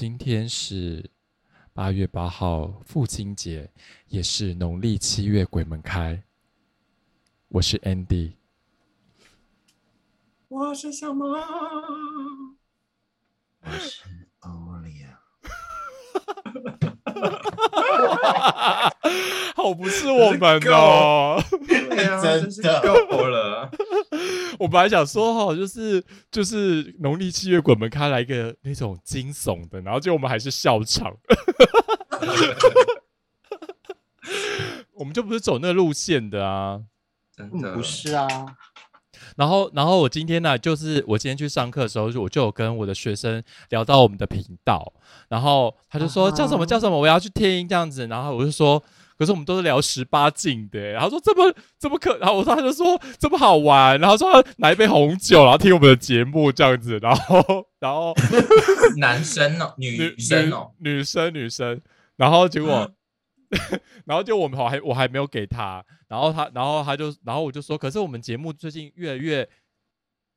事。今天是八月八号，父亲节，也是农历七月鬼门开。我是 Andy，我是小猫，我是欧利亚。好不是我们哦，真的够了。我本来想说哈，就是就是农历七月鬼门开来一个那种惊悚的，然后结果我们还是笑场，我们就不是走那路线的啊。真的不是啊，然后，然后我今天呢，就是我今天去上课的时候，我就有跟我的学生聊到我们的频道，然后他就说啊叫什么叫什么，我要去听这样子，然后我就说，可是我们都是聊十八禁的，然后说这么这么可，然后我说他就说这么好玩，然后说拿一杯红酒，然后听我们的节目这样子，然后然后 男生哦，女女生哦，女女生女生，然后结果，然后就我们好还我还没有给他，然后他然后他就然后我就说，可是我们节目最近越来越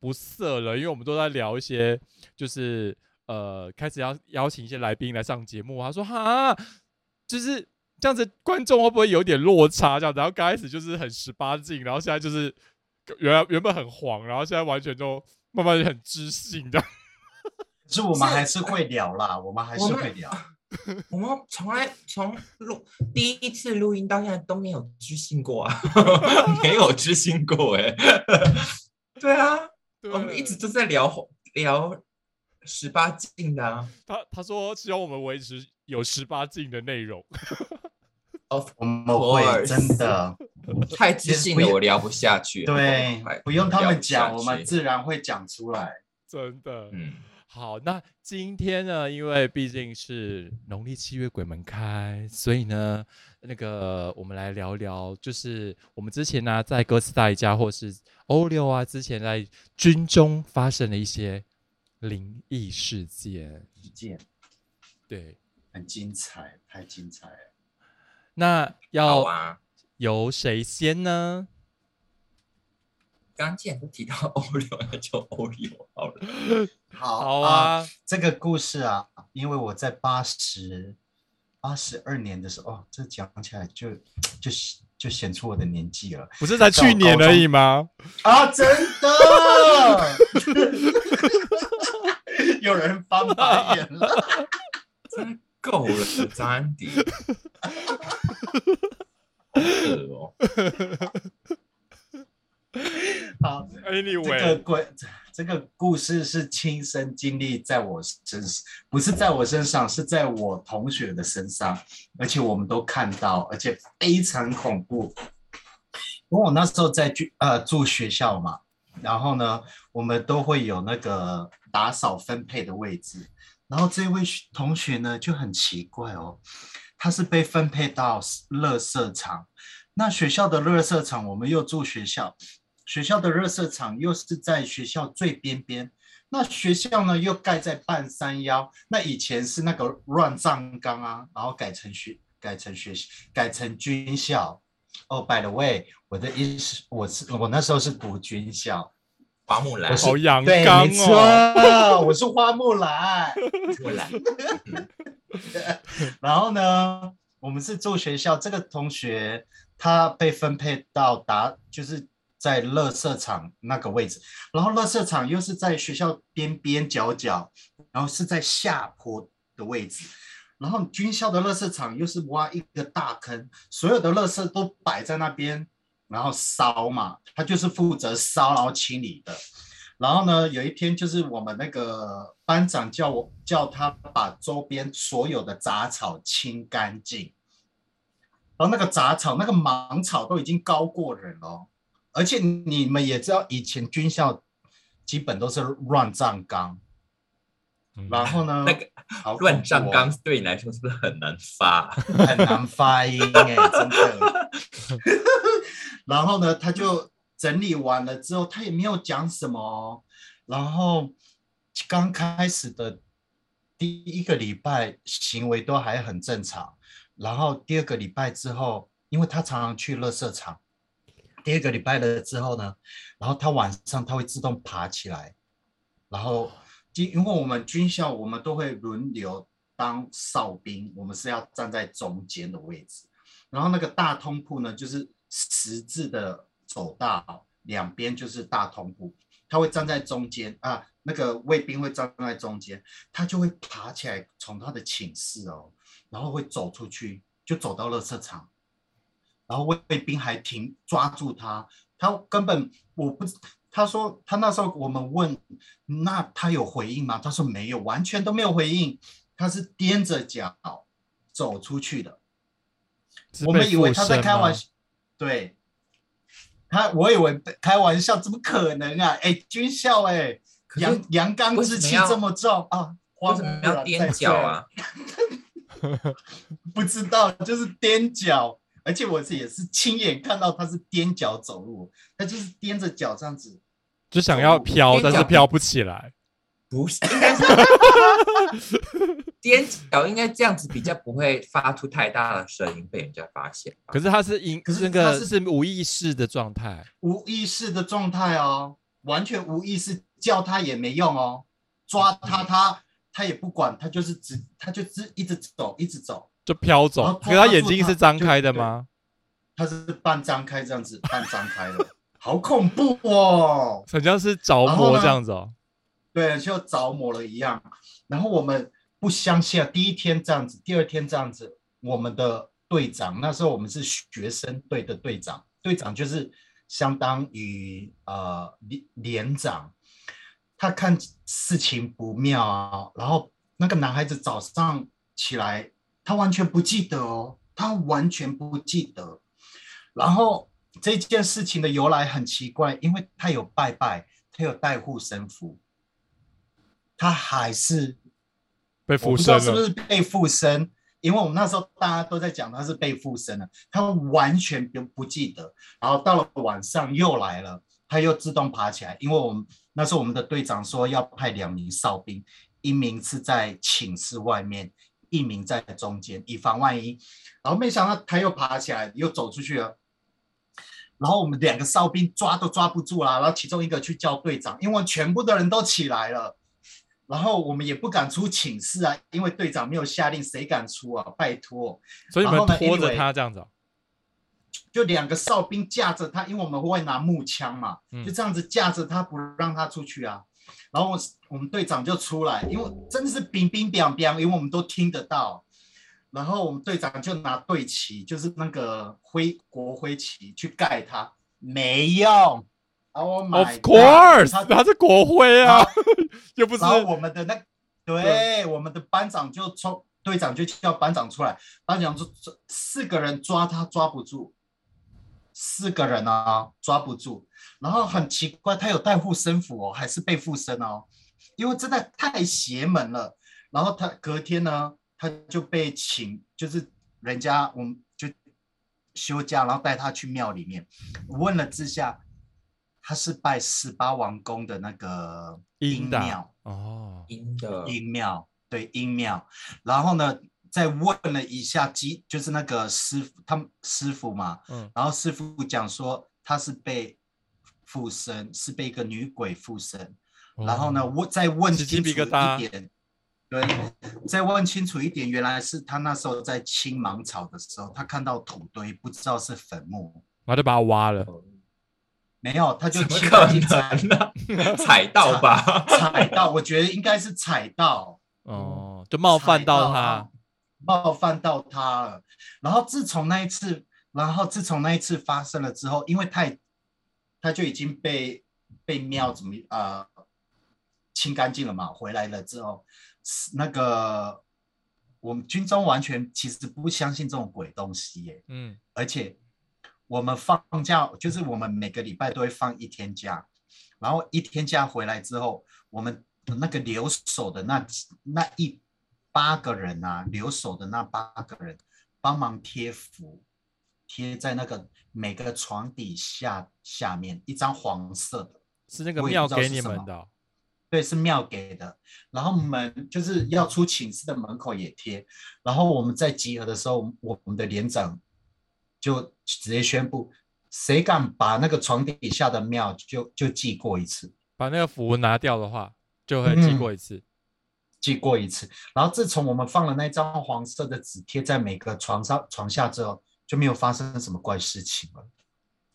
不色了，因为我们都在聊一些就是呃开始要邀请一些来宾来上节目，他说哈，就是这样子观众会不会有点落差这样子？然后刚开始就是很十八禁，然后现在就是原来原本很黄，然后现在完全就慢慢就很知性这样。可是我们还是会聊啦，我们还是会聊。我们从来从录第一次录音到现在都没有知性过啊，没有知性过哎。对啊，我们一直都在聊聊十八禁的啊。他他说希望我们维持有十八禁的内容。Of 我们会 course 真的 太自信了，我聊不下去。对，不用他们讲，我们自然会讲出来。真的，嗯，好，那今天呢，因为毕竟是农历七月鬼门开，所以呢，那个我们来聊聊，就是我们之前呢、在哥斯达黎加或是欧六啊，之前在军中发生的一些灵异事件。事件对，很精彩，太精彩了。那要啊。由谁先呢？刚刚既然都提到欧流，那就欧流好了。好好，啊，这个故事啊，因为我在八十八十二年的时候，哦，这讲起来就就就显出我的年纪了不是才去年而已吗？啊！真的，有人翻白眼了。真的够了，张安迪。好恶哦，好，这个 Anyway，鬼，这个故事是亲身经历在我身上，不是在我身上，是在我同学的身上，而且我们都看到，而且非常恐怖。因为我那时候在住呃住学校嘛，然后呢，我们都会有那个打扫分配的位置，然后这位同学呢就很奇怪哦，他是被分配到垃圾场。那学校的垃圾场，我们又住学校，学校的热色场又是在学校最边边，那学校呢又盖在半山腰，那以前是那个乱葬岗啊，然后改成学改成学改成军校。哦、b y the way，我的意思我是我那时候是读军校，花木兰我，是好阳对，刚没哦。错，我是花木兰。木兰，然后呢，我们是住学校，这个同学他被分配到达，就是在乐色场那个位置，然后乐色场又是在学校边边角角，然后是在下坡的位置。然后军校的乐色场又是挖一个大坑，所有的乐色都摆在那边，然后烧嘛，他就是负责烧然后清理的。然后呢，有一天就是我们那个班长叫我叫他把周边所有的杂草清干净，然后那个杂草那个芒草都已经高过人了哦，而且你们也知道，以前军校基本都是乱葬岗，嗯然后呢，那个好乱葬岗对你来说是不是很难发？很难发音哎、真的。然后呢，他就整理完了之后，他也没有讲什么。然后刚开始的第一个礼拜行为都还很正常，然后第二个礼拜之后，因为他常常去垃圾场，第二个礼拜了之后呢，然后他晚上他会自动爬起来，然后因因为我们军校我们都会轮流当哨兵，我们是要站在中间的位置。然后那个大通铺呢，就是十字的走道，两边就是大通铺，他会站在中间啊，那个卫兵会站在中间，他就会爬起来从他的寝室哦，然后会走出去，就走到垃圾场，然后卫卫兵还停抓住他，他根本我不，他说他那时候我们问，那他有回应吗？他说没有，完全都没有回应，他是踮着脚走出去的。是我们以为他在开玩笑，对，他我以为开玩笑，怎么可能啊？哎，军校哎，阳阳刚之气这么重啊，为什么要踮脚啊？不知道，就是踮脚，而且我是也是亲眼看到他是踮脚走路，他就是踮着脚这样子。就想要飘，但是飘不起来。不是，应该是 踮脚，应该这样子比较不会发出太大的声音被人家发现。可是他是因可是那个他是是无意识的状态，无意识的状态哦，完全无意识，叫他也没用哦，抓他他他也不管，他就是只他就只一直走一直走，就飘走。可是他眼睛是张开的吗？他是半张开这样子，半张开的，好恐怖哦。好像是着魔这样子哦。对，就着魔了一样。然后我们不相信啊，第一天这样子，第二天这样子，我们的队长那时候我们是学生队的队长，队长就是相当于呃连连长，他看事情不妙啊，然后那个男孩子早上起来，他完全不记得哦，他完全不记得。然后这件事情的由来很奇怪，因为他有拜拜，他有带护身符，他还是不知附身了，道是不是被附身，因为我们那时候大家都在讲他是被附身了，他完全不不记得。然后到了晚上又来了，他又自动爬起来，因为我们那时候我们的队长说要派两名哨兵，一名是在寝室外面，一名在中间，以防万一。然后没想到他又爬起来，又走出去了。然后我们两个哨兵抓都抓不住啦，然后其中一个去叫队长，因为全部的人都起来了。然后我们也不敢出寝室啊，因为队长没有下令，谁敢出啊？拜托，所以你们拖着他这样子哦。就两个哨兵架着他，因为我们会拿木枪嘛，嗯就这样子架着他，不让他出去啊。然后我我们队长就出来，因为真的是冰冰冰冰，因为我们都听得到。然后我们队长就拿队旗，就是那个徽国徽旗去盖他，没用。Oh my Of god，course，他他是国徽啊 又不是然后我们的那对我们的班长就冲队长就叫班长出来，班长说四个人抓他抓不住，四个人啊抓不住，然后很奇怪，他有带护身符哦，还是被附身哦，因为真的太邪门了。然后他隔天呢，他就被请，就是人家我们就休假，然后带他去庙里面，问了之下，他是拜十八王公的那个阴的庙。哦，阴的阴庙，对阴庙。然后呢，再问了一下基，就是那个师傅，他们师傅嘛，嗯，然后师傅讲说他是被附身，是被一个女鬼附身。然后呢，我，再问清楚一点，对，再问清楚一点，原来是他那时候在清芒草的时候，他看到土堆，不知道是坟墓，然后就把他挖了，没有，他就怎么清可干净踩能呢？踩到吧？踩到，我觉得应该是踩到。哦，就冒犯到他踩，冒犯到他了。然后自从那一次，然后自从那一次发生了之后，因为太他就已经被被庙怎么呃清干净了嘛，回来了之后，那个我们军中完全其实不相信这种鬼东西耶，嗯，而且我们放假就是我们每个礼拜都会放一天假，然后一天假回来之后，我们那个留守的那几那一八个人啊，留守的那八个人帮忙贴符，贴在那个每个床底下下面一张黄色的，是那个庙给你们的哦，对，是庙给的。然后门就是要出寝室的门口也贴。然后我们在集合的时候，我们的连长就直接宣布，谁敢把那个床底下的庙就就记过一次。把那个符拿掉的话，就会寄过一次。寄过一次，然后自从我们放了那张黄色的纸贴在每个床上床下之后，就没有发生什么怪事情了。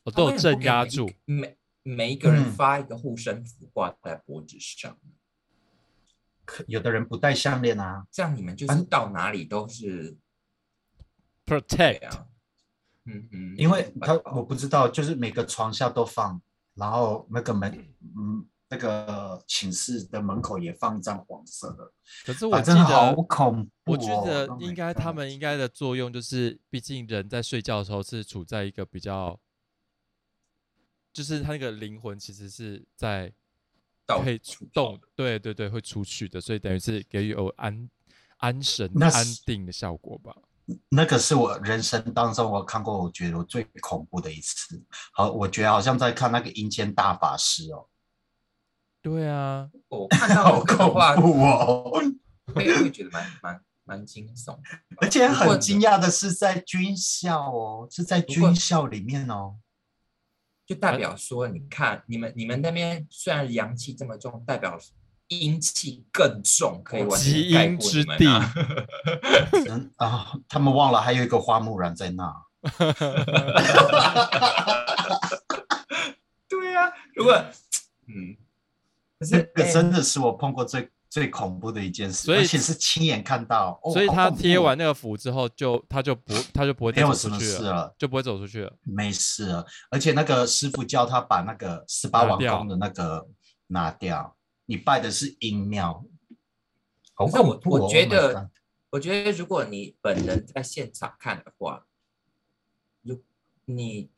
我都有镇压住，每每一个人发一个护身符挂在脖子上。可有的人不戴项链啊，这样你们就是到哪里都是 protect 啊。嗯嗯，因为他我不知道，就是每个床下都放，然后那个门嗯。那个寝室的门口也放一张黄色的，可是我记得好恐怖。我觉得应该他们应该的作用就是，毕竟人在睡觉的时候是处在一个比较，就是他那个灵魂其实是在可以出动，对对对，会出去的，所以等于是给予有安安神安定的效果吧。那个是我人生当中我看过我觉得我最恐怖的一次。好，我觉得好像在看那个阴间大法师哦。对啊，我看到的话，我会会觉得蛮蛮蛮惊悚，而且很惊讶的是在军校哦，是在军校里面哦，就代表说，你看你们你们那边虽然阳气这么重，代表阴气更重，可以完全盖过你们 啊！他们忘了还有一个花木兰在那。对呀，如果嗯。这个真的是我碰过最最恐怖的一件事，所而且是亲眼看到。所以他贴完那个符之后，就他就不他就不会没有什么事了，就不会走出去了。没事了，而且那个师傅叫他把那个十八王宫的那个拿掉。你拜的是阴庙。可是我我觉得，我觉得如果你本人在现场看的话，如你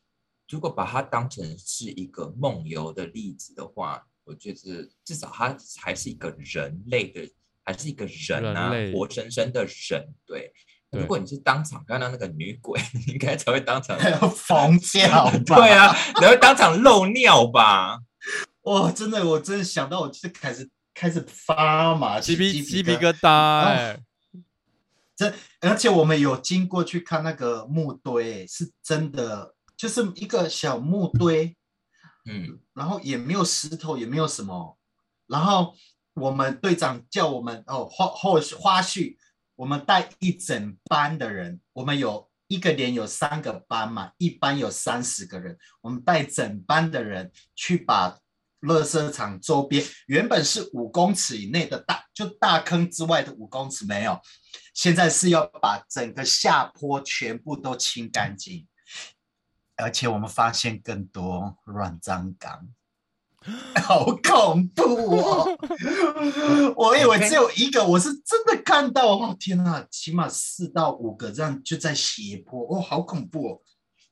如果把它当成是一个梦游的例子的话。我觉得至少他还是一个人类的，还是一个人啊，活生生的人。对，如果你是当场看到那个女鬼，你应该才会当场疯叫。对啊，你会当场漏尿吧？哇，真的，我真的想到，我就开始开始发麻，鸡皮鸡皮疙瘩。哎，这而且我们有经过去看那个墓堆，是真的，就是一个小墓堆。嗯，然后也没有石头，也没有什么。然后我们队长叫我们哦，后后花絮，我们带一整班的人，我们有一个连有三个班嘛，一班有三十个人，我们带整班的人去把乐色场周边原本是五公尺以内的大，就大坑之外的五公尺没有，现在是要把整个下坡全部都清干净。而且我们发现更多软脏缸，好恐怖哦！我以为只有一个，我是真的看到哦！天哪，起码四到五个这样就在斜坡哦，好恐怖哦！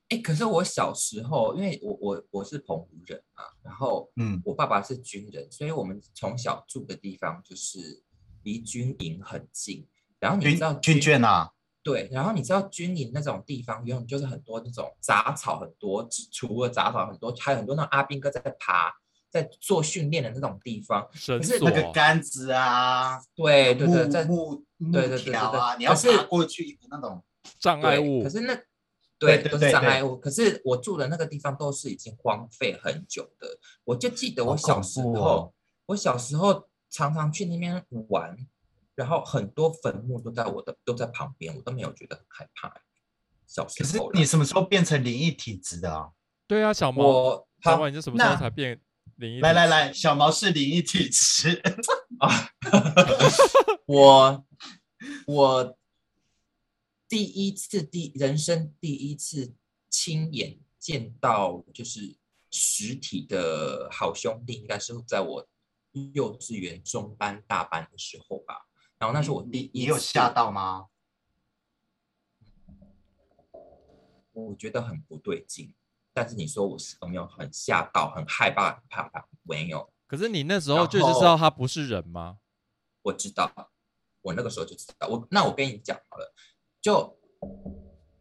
哎，可是我小时候，因为我我我是澎湖人啊，然后嗯，我爸爸是军人，所以我们从小住的地方就是离军营很近。然后你知道军眷啊？对，然后你知道军营那种地方，永远就是很多那种杂草很多，除了杂草很多，还有很多那种阿兵哥在爬，在做训练的那种地方。可是那个杆子啊，对对对，在木木条啊，你要爬过去那种障碍物。可是那对都是障碍物。可是我住的那个地方都是已经荒废很久的。我就记得我小时候，我小时候常常去那边玩。然后很多坟墓都在我的都在旁边，我都没有觉得很害怕。小时候，可是你什么时候变成灵异体质的啊？对啊，小毛，小毛，你是什么时候才变灵异？来来来，小毛是灵异体质啊！我 我第一次第人生第一次亲眼见到就是实体的好兄弟，应该是在我幼稚园中班大班的时候吧。然后那是我第一，你有吓到吗？我觉得很不对劲，但是你说我是有没有很吓到、很害怕、很怕怕？没有。可是你那时候就是知道他不是人吗？我知道，我那个时候就知道。我那我跟你讲好了，就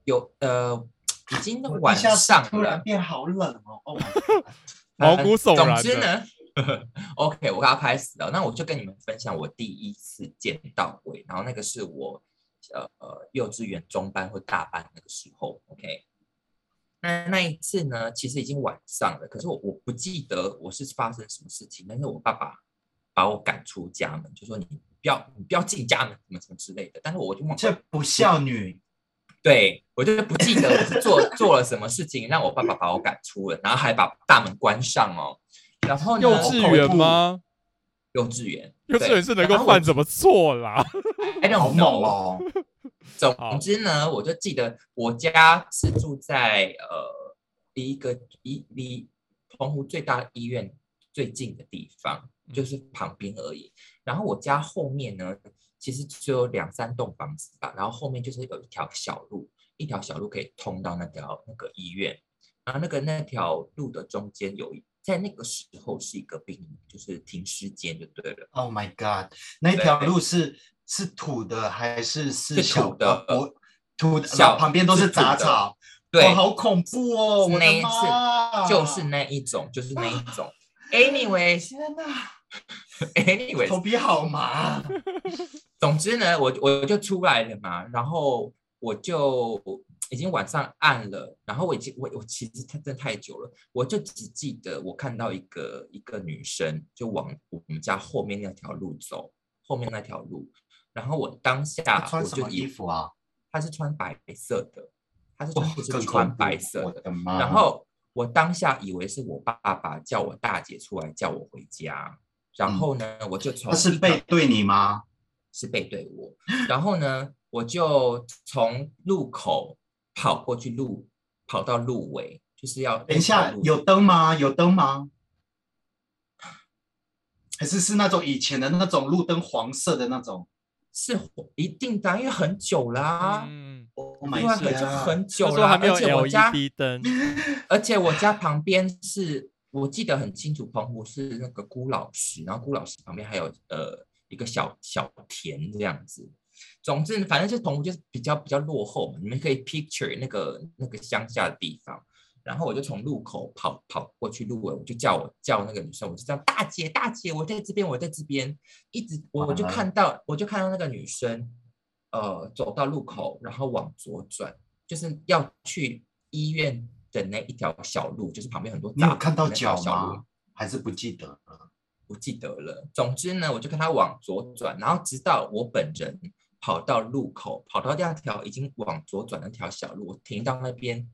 有呃，已经晚上突然变好冷哦，哦 毛骨悚然。总之呢。OK，我刚刚开始了，那我就跟你们分享我第一次见到鬼，然后那个是我呃呃幼稚园中班或大班那个时候，OK，那那一次呢，其实已经晚上了，可是我我不记得我是发生什么事情，但是我爸爸把我赶出家门，就说你不要你不要进家门，什么什么之类的。但是我就忘这不孝女，对我就是不记得我是做 做了什么事情让我爸爸把我赶出了，然后还把大门关上哦。然后呢幼稚园吗？幼稚园，幼稚园是能够然后我犯什么错啦 don't 好猛哦！总之呢，我就记得我家是住在呃离一个离离澎湖最大医院最近的地方，就是旁边而已。然后我家后面呢，其实只有两三栋房子吧，然后后面就是有一条小路，一条小路可以通到那条那个医院。然后那个那条路的中间有一，在那个时候是一个病，就是停尸间就对了。Oh my god！那条路是是土的还是是土的土的，小旁边都是杂草，对，哦，好恐怖哦！我的那一妈，就是那一种，就是那一种。Anyway，天哪，Anyway，头皮好麻。总之呢，我我就出来了嘛，然后我就已经晚上暗了，然后我已经我我其实它真的太久了，我就只记得我看到一个一个女生就往我们家后面那条路走，后面那条路，然后我当下她穿什么我就以衣服啊？她是穿白色的，她是穿，就是穿白色的，我的妈！然后我当下以为是我爸爸叫我大姐出来叫我回家，然后呢，我就从他是背对你吗？是背对我，然后呢，我就从路口跑过去路，跑到路尾，就是要等一下，有灯吗？有灯吗？还是是那种以前的那种路灯，黄色的那种是一定的啊，因为很久啦、嗯，？Oh 因 my 为很久很久了，时候还没有而且我家，灯，而且我家旁边是我记得很清楚，澎湖是那个孤老师，然后孤老师旁边还有呃一个小小田这样子。总之，反正就是澎湖就是比较比较落后嘛，你们可以 picture 那个那个乡下的地方。然后我就从路口跑跑过去路尾，我就叫我叫那个女生，我就叫大姐大姐，我在这边我在这边，一直我我就看到我就看到那个女生，呃，走到路口，然后往左转，就是要去医院的那一条小路，就是旁边很多你有看到脚吗？还是不记得了？不记得了。总之呢，我就看他往左转，然后直到我本人跑到路口，跑到第二条已经往左转那条小路，我停到那边，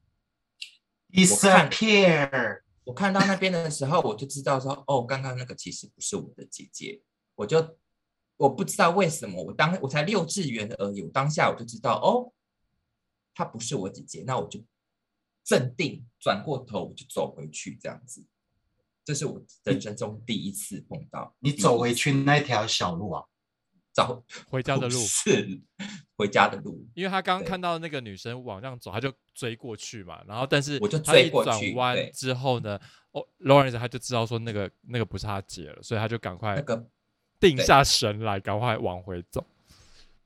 我看 disappear，我看到那边的时候，我就知道说，哦，刚刚那个其实不是我的姐姐，我就我不知道为什么，我当我才六稚园而已，我当下我就知道，哦，她不是我姐姐，那我就镇定转过头，我就走回去，这样子。这是我人生中第一次碰到。你走回去那条小路啊？找回家的路，是回家的路，因为他刚刚看到那个女生往上走，他就追过去嘛，然后但是我就追过去转弯之后呢，哦，Lawrence 他就知道说那个那个不是他姐了，所以他就赶快那个定下神来，赶快往回走。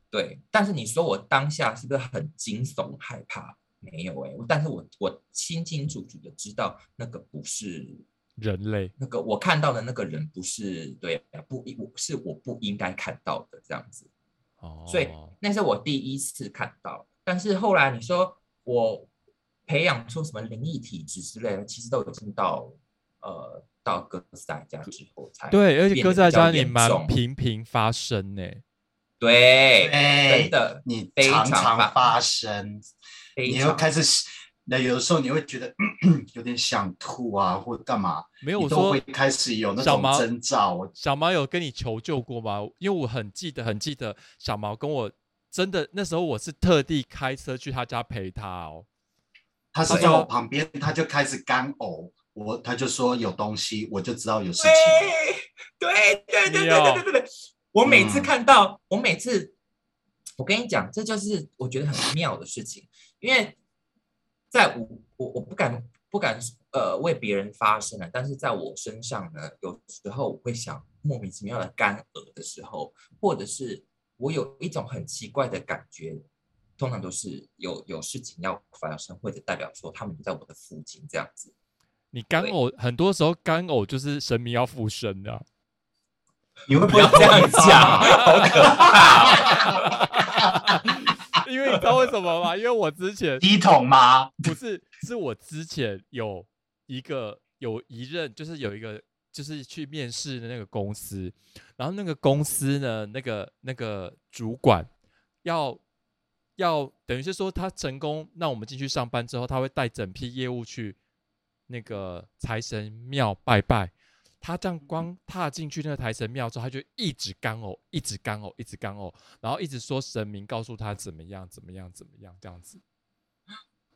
对。但是你说我当下是不是很惊悚害怕？没有哎、但是我我清清楚楚的知道那个不是人类，那个我看到的那个人不是对不我是我不应该看到的这样子，哦，所以那是我第一次看到。但是后来你说我培养出什么灵异体质之类的，其实都已经到呃到哥斯达黎加之后才对，而且哥斯达黎得比较严加你蛮重频频发生呢。对，哎真，的你非常常发生，非你又常开始，那有的时候你会觉得 有点想吐啊，或者干嘛，没有我说会开始有那种征兆。小毛有跟你求救过吗？因为我很记得，很记得小毛跟我真的那时候我是特地开车去他家陪他哦。他是在我旁边，他就开始干呕，我他就说有东西，我就知道有事情。对对对对对对对对，我每次嗯看到，我每次，我跟你讲，这就是我觉得很妙的事情，因为在我我我不敢不敢呃为别人发声了，但是在我身上呢，有时候我会想莫名其妙的干呕的时候，或者是我有一种很奇怪的感觉。通常都是有有事情要发生，或者代表说他们就在我的附近这样子。你干对呕，很多时候干呕就是神明要附身的啊、你会不不要这样讲，好可怕、因为你知道为什么吗？因为我之前一桶吗？不是，是我之前有一个有一任，就是有一个就是去面试的那个公司，然后那个公司呢，那个那个主管要要等于是说他成功让我们进去上班之后，他会带整批业务去那个财神庙拜拜。他这样光踏进去那个财神庙之后，他就一直干呕，一直干呕，一直干呕，然后一直说神明告诉他怎么样，怎么样，怎么样这样子。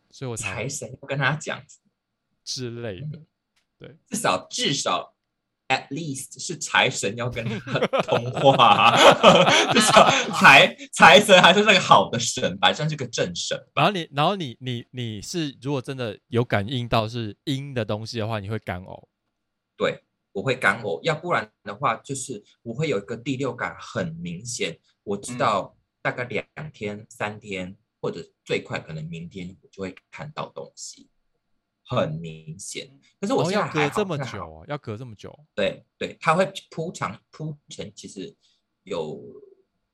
所以我才财神要跟他讲之类的，对，至少至少 at least 是财神要跟他通话，至少财财神还是那个好的神吧，算是个正神。然后你，然后你，你，你是如果真的有感应到是阴的东西的话，你会干呕。对，我会干呕，要不然的话，就是我会有一个第六感很明显，我知道大概两天、三天，或者最快可能明天我就会看到东西，很明显。可是我哦现在隔这么久啊，要隔这么久。对对，它会铺长铺成，其实有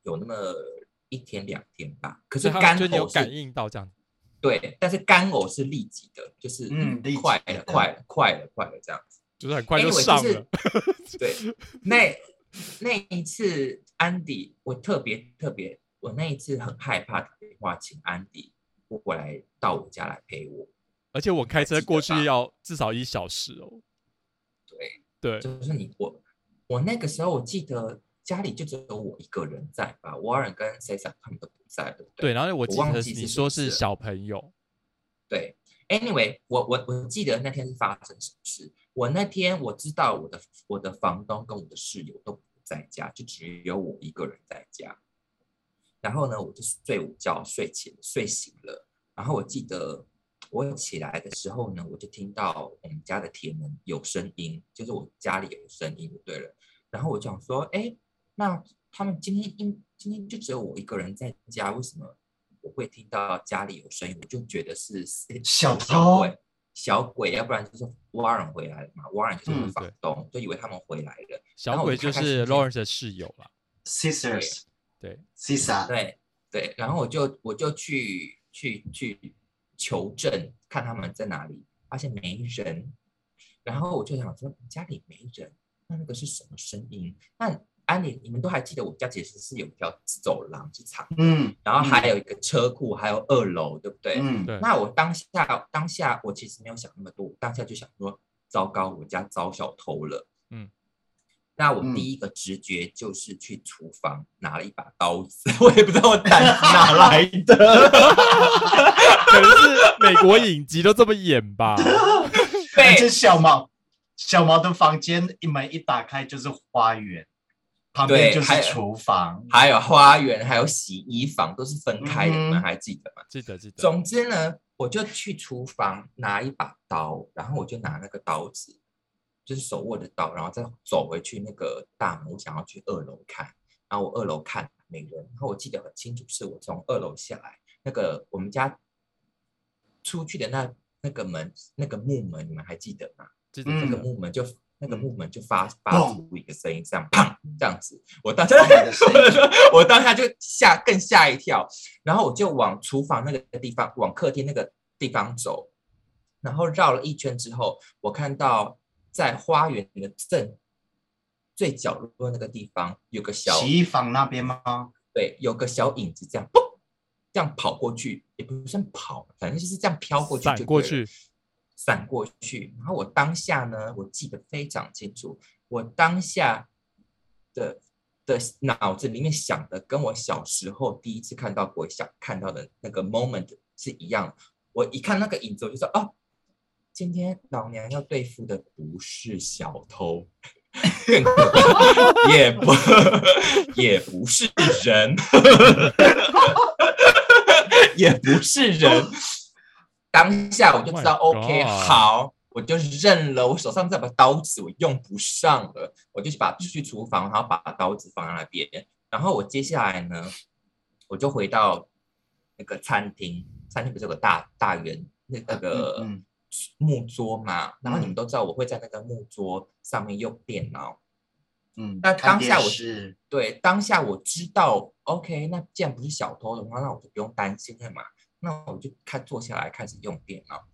有那么一天两天吧。可是干就你有感，应到这样。对，但是干呕是立即的，就是嗯快了快了快了快了这样子。就是很快就 Anyway，上就是了。对，那那一次安迪，我特别特别，我那一次很害怕打电话请安迪过来到我家来陪我。而且我开车过去要至少一小时哦。对，对，就是你我我那个时候我记得家里就只有我一个人在吧，Warren 跟 Cesar 他们都不在，对不对，对？然后我我记得你忘记是说是小朋友，对，Anyway，我我我记得那天是发生什么事。我那天我知道我的我的房东跟我的室友都不在家，就只有我一个人在家。然后呢，我就睡午觉，睡起睡醒了。然后我记得我起来的时候呢，我就听到我们家的铁门有声音，就是我家里有声音对了。然后我就想说，哎，那他们今天应今天就只有我一个人在家，为什么我会听到家里有声音？我就觉得是小偷鬼，小鬼，要不然就是 Warren 回来了嘛，Warren 就是我的嗯房东，就以为他们回来了。小鬼就是 Lawrence 的室友了。Sisters 对，Sisa，对对，然后我就我就去去去求证，看他们在哪里，发现没人，然后我就想说家里没人，那那个是什么声音？那安妮，你们都还记得我家其实是有一条走廊是长，嗯，然后还有一个车库，还有二楼，对不对？嗯，对，那我当下当下我其实没有想那么多，我当下就想说，糟糕，我家遭小偷了。嗯，那我嗯第一个直觉就是去厨房拿了一把刀子，我也不知道我胆子哪来的。可能是美国影集都这么演吧。而对且小毛小毛的房间一门一打开就是花园，旁边就对还有是厨房，还有花园，还有洗衣房，都是分开的，你们嗯还记得吗？记得记得。总之呢，我就去厨房拿一把刀，然后我就拿那个刀子，就是手握着刀，然后再走回去那个大门，我想要去二楼看，然后我二楼看没人，然后我记得很清楚，是我从二楼下来，那个我们家出去的那那个门，那个木门，你们还记得吗？那个记得记得。木门就那个嗯。木门就发发出一个声音，这样砰这样子，我当下的声音。我当下就吓更吓一跳，然后我就往厨房那个地方，往客厅那个地方走，然后绕了一圈之后，我看到在花园的正最角落那个地方有个小洗衣房那边吗？对，有个小影子这样嘣这样跑过去，也不算跑，反正就是这样飘过去就闪过去，闪过去。然后我当下呢，我记得非常清楚，我当下的的脑子里面想的，跟我小时候第一次看到鬼想看到的那个 moment 是一样。我一看那个影子，我就说哦，今天老娘要对付的不是小偷。也不 也不是人，也不是人。当下我就知道 oh、，OK，好，我就认了。我手上这把刀子我用不上了，我就去把去厨房，然后把刀子放在那边。然后我接下来呢，我就回到那个餐厅，餐厅不是有个大大圆那那个嗯木桌嘛？然后你们嗯都知道我会在那个木桌上面用电脑。嗯，那当下我是对，当下我知道，OK，那既然不是小偷的话，那我就不用担心了嘛。那我就看坐下来开始用电脑。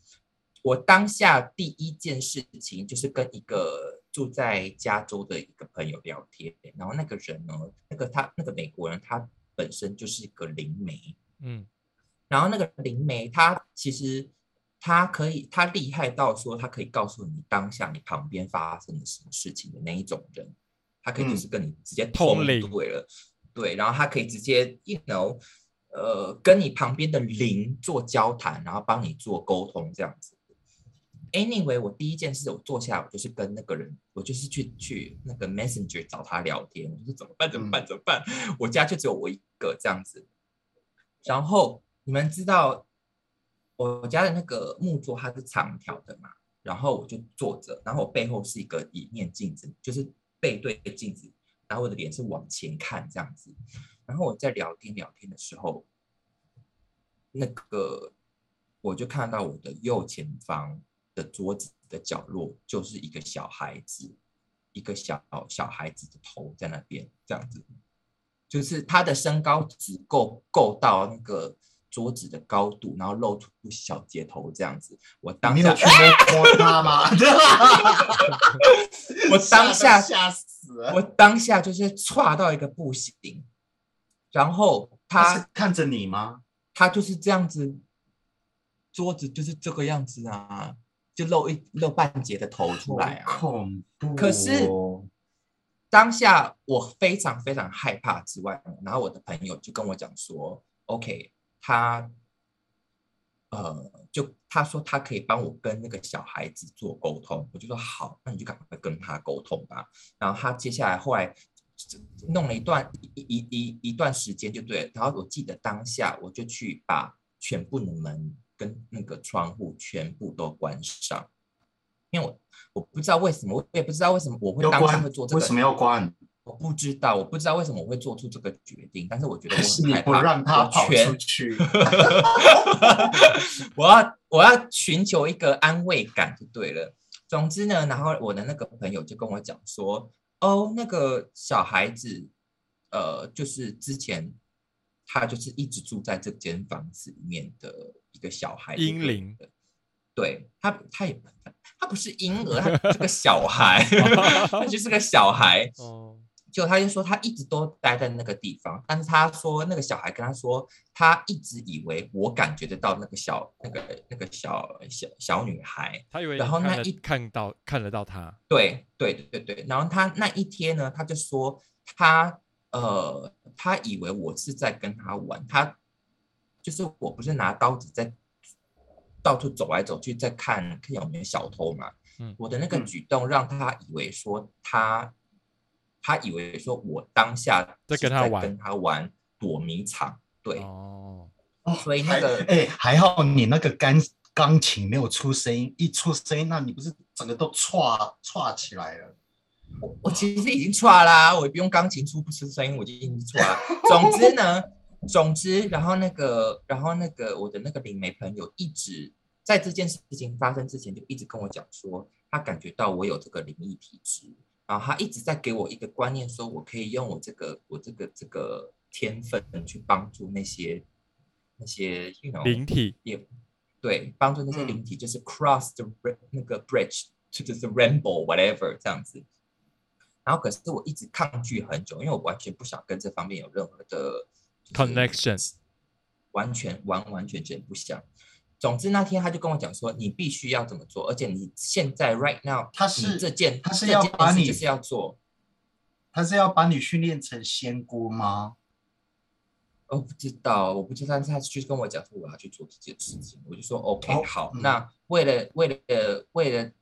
我当下第一件事情就是跟一个住在加州的一个朋友聊天，然后那个人呢，那个他那个美国人，他本身就是一个灵媒，嗯。然后那个灵媒他其实他可以，他厉害到说他可以告诉你当下你旁边发生了什么事情的那一种人，他可以就是跟你直接通通灵对了，对，然后他可以直接，you know，呃，跟你旁边的灵做交谈，然后帮你做沟通这样子。Anyway，我第一件事我坐下来，我就是跟那个人，我就是去去那个 Messenger 找他聊天，我说怎么办？怎么办？怎么办？我家就只有我一个这样子。然后你们知道我家的那个木桌它是长条的嘛，然后我就坐着，然后我背后是一个一面镜子，就是背对镜子，然后我的脸是往前看这样子。然后我在聊天聊天的时候，那个我就看到我的右前方的桌子的角落就是一个小孩子，一个小小孩子的头在那边这样子，就是他的身高只够够到那个桌子的高度，然后露出小截头这样子。我当下去摸摸他吗？我当下吓死了。我当下就是歘到一个不行，然后他他是看着你吗？他就是这样子，桌子就是这个样子啊，就露一露半截的头出来啊。恐怖哦！可是当下我非常非常害怕之外，然后我的朋友就跟我讲说，OK，他呃，就他说他可以帮我跟那个小孩子做沟通，我就说好，那你就赶快跟他沟通吧。然后他接下来后来弄了一段一一一一段时间就对了，然后我记得当下我就去把全部的门跟那个窗户全部都关上，因为我我不知道为什么，我也不知道为什么我会当下会做这个，为什么要关？我不知道，我不知道为什么我会做出这个决定，但是我觉得我是你不很害怕，让他跑出去。我要我要寻求一个安慰感就对了。总之呢，然后我的那个朋友就跟我讲说，哦，那个小孩子，呃，就是之前他就是一直住在这间房子里面的一个小孩，婴灵的，对他，他也他不是婴儿，他是个小孩，他就是个小孩。哦，就他就说他一直都待在那个地方，但是他说那个小孩跟他说，他一直以为我感觉得到那个小那个那个小小小女孩，他以为。然后那一看到看得到他，对对对对，然后他那一天呢，他就说他呃，他以为我是在跟他玩，他就是我不是拿刀子在到处走来走去，在看看有没有小偷嘛。嗯。我的那个嗯。举动让他以为说他，他以为说我当下在跟他玩跟他玩躲迷藏，对，哦，所以那个哎、还好你那个钢钢琴没有出声音，一出声音，那你不是整个都歘歘起来了？我我其实已经错啦，我也不用钢琴出不出声音，我就已经错了。总之呢，总之，然后那个，然后那个我的那个灵媒朋友一直在这件事情发生之前就一直跟我讲说，他感觉到我有这个灵异体质，然后他一直在给我一个观念，说我可以用我这个我这个这个天分去帮助那些那些 you know 灵体，也对帮助那些灵体，就是 cross the ra- 那个 bridge to the rainbow whatever 这样子。然后可是我一直抗拒很久，因为我完全不想跟这方面有任何的、Connection 完全完完全全不想。总之那天他就跟我讲说，你必须要怎么做，而且你现在 right now，他是你这件他是要把你是要做。他是要把你训练成仙姑吗？我不知道，我不知道，但是他就是跟我讲说我要去做这件事情，我就说 OK 哦好，嗯那为了为了为了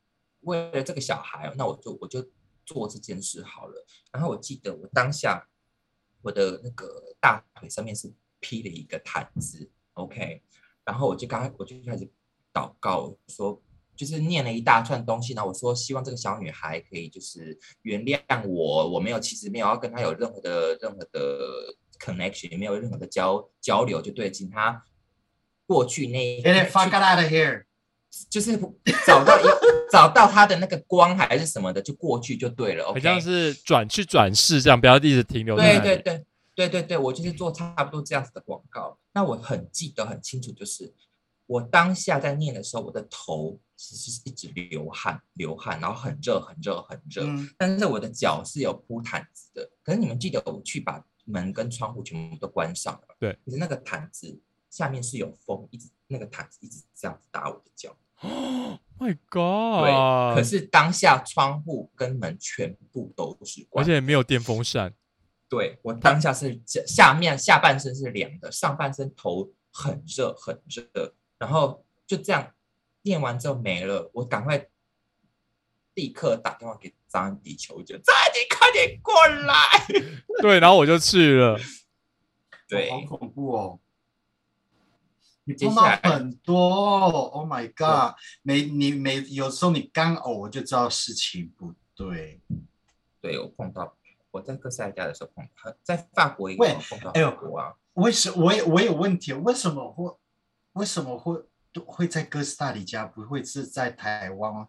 为了这个小孩哦，那我就我就做这件事好了。然后我记得我当下我的那个大腿上面是披了一个毯子，OK，然后我就刚我就开始祷告说。就是念了一大串东西，然后我说希望这个小女孩可以就是原谅我，我没有其实没有要跟她有任何的任何的 connection，也没有任何的交交流，就对，请她过去那一 Get it fuck out of here！就是找到一找到她的那个光还是什么的，就过去就对了。好像是转去转世这样，不要一直停留在那里。对对对对对对，我就是做差不多这样子的广告。那我很记得很清楚，就是我当下在念的时候，我的头其实是一直流汗，流汗，然后很热，很热，很热。嗯，但是我的脚是有铺毯子的。可是你们记得我去把门跟窗户全部都关上了，对，可是那个毯子下面是有风，一直那个毯子一直这样子打我的脚。My，God！可是当下窗户跟门全部都是而关，且没有电风扇，对我当下是下下面下半身是凉的，上半身头很热很热，然后就这样念完之后没了，我赶快立刻打电话给张安迪求救，张安迪快点过来。对，然后我就去了。对，好恐怖哦！你接碰到很多哦，Oh my god！每你每有时候你干呕，我就知道事情不对。对我碰到我在哥斯达黎加的时候碰到，在法国也碰到哎呦很多啊。为什我也我有问题？为什么会为什么会会在哥斯达黎加，不会是在台湾啊？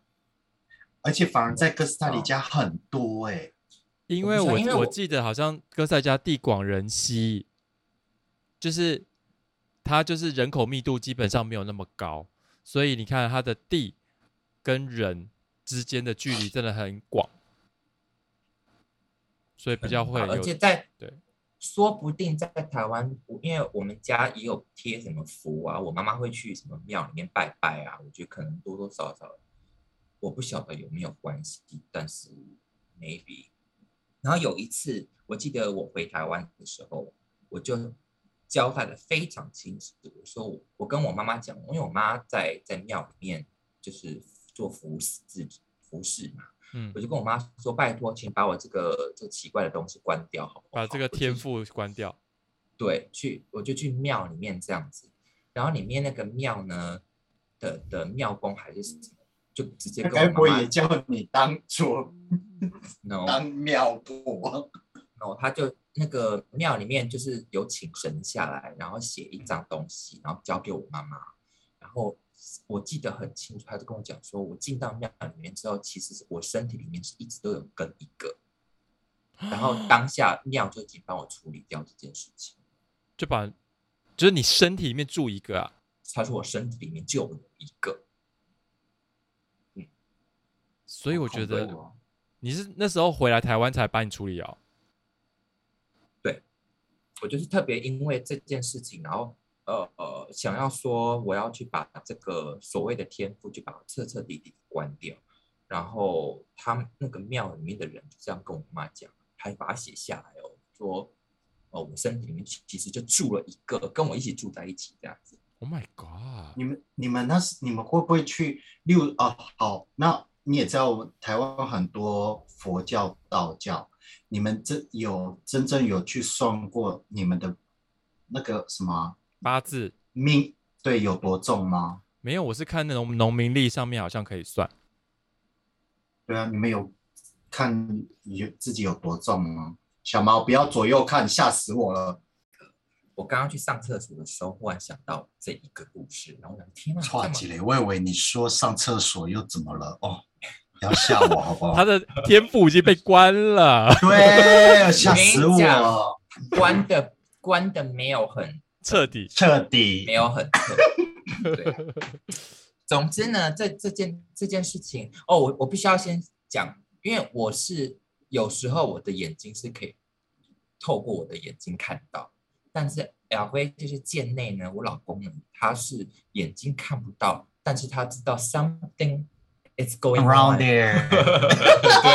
而且反而在哥斯达黎加很多哎、因为我因为我我记得好像哥斯达黎加地广人稀，就是它就是人口密度基本上没有那么高，所以你看它的地跟人之间的距离真的很广，所以比较会而且在对，说不定在台湾，因为我们家也有贴什么符啊，我妈妈会去什么庙里面拜拜啊，我觉得可能多多少少，我不晓得有没有关系，但是 maybe。然后有一次，我记得我回台湾的时候，我就交代的非常清楚，我说我我跟我妈妈讲，因为我妈在在庙里面就是做服侍服侍嘛，嗯我，就跟我妈说，拜托，请把我这个这个奇怪的东西关掉，好不好？把这个天赋关掉。对，去我就去庙里面这样子，然后里面那个庙呢的的庙公还是什么，就直接那跟我妈妈该不会也叫你当做 no 当庙婆？no，他就那个庙里面就是有请神下来，然后写一张东西，然后交给我妈妈，然后我记得很清楚，他就跟我讲说，我进到庙里面之后，其实是我身体里面是一直都有跟一个，然后 当下庙就已经帮我处理掉这件事情。就把就是你身体里面住一个啊，他说我身体里面就有一个，嗯。所以我觉得你是那时候回来台湾才帮你处理哦。对。我就是特别因为这件事情，然后呃呃，想要说我要去把这个所谓的天赋，就把它彻彻底底关掉。然后他们那个庙里面的人就这样跟我妈讲，还把它写下来哦，说哦，我身体里面其实就住了一个，跟我一起住在一起这样子。Oh my god！你们你们那是你们会不会去？例如哦，好，那你也知道，我们台湾很多佛教、道教，你们真有真正有去算过你们的那个什么八字命对有多重吗？没有，我是看那种农民历上面好像可以算。对啊，你们有看有自己有多重吗？小毛不要左右看，吓死我了！我刚刚去上厕所的时候，忽然想到这一个故事，然后我想，天啊，这么哇吉雷，我以为你说上厕所又怎么了？哦，不要吓我好不好？他的天赋已经被关了，对，吓死我跟你讲我，关的关的没有很彻底。彻底没有很特 对。总之呢，这这件这件事情哦，我我必须要先讲，因为我是有时候我的眼睛是可以透过我的眼睛看到，但是 L V 就是贱内呢，我老公呢他是眼睛看不到，但是他知道 something is going around。there，对，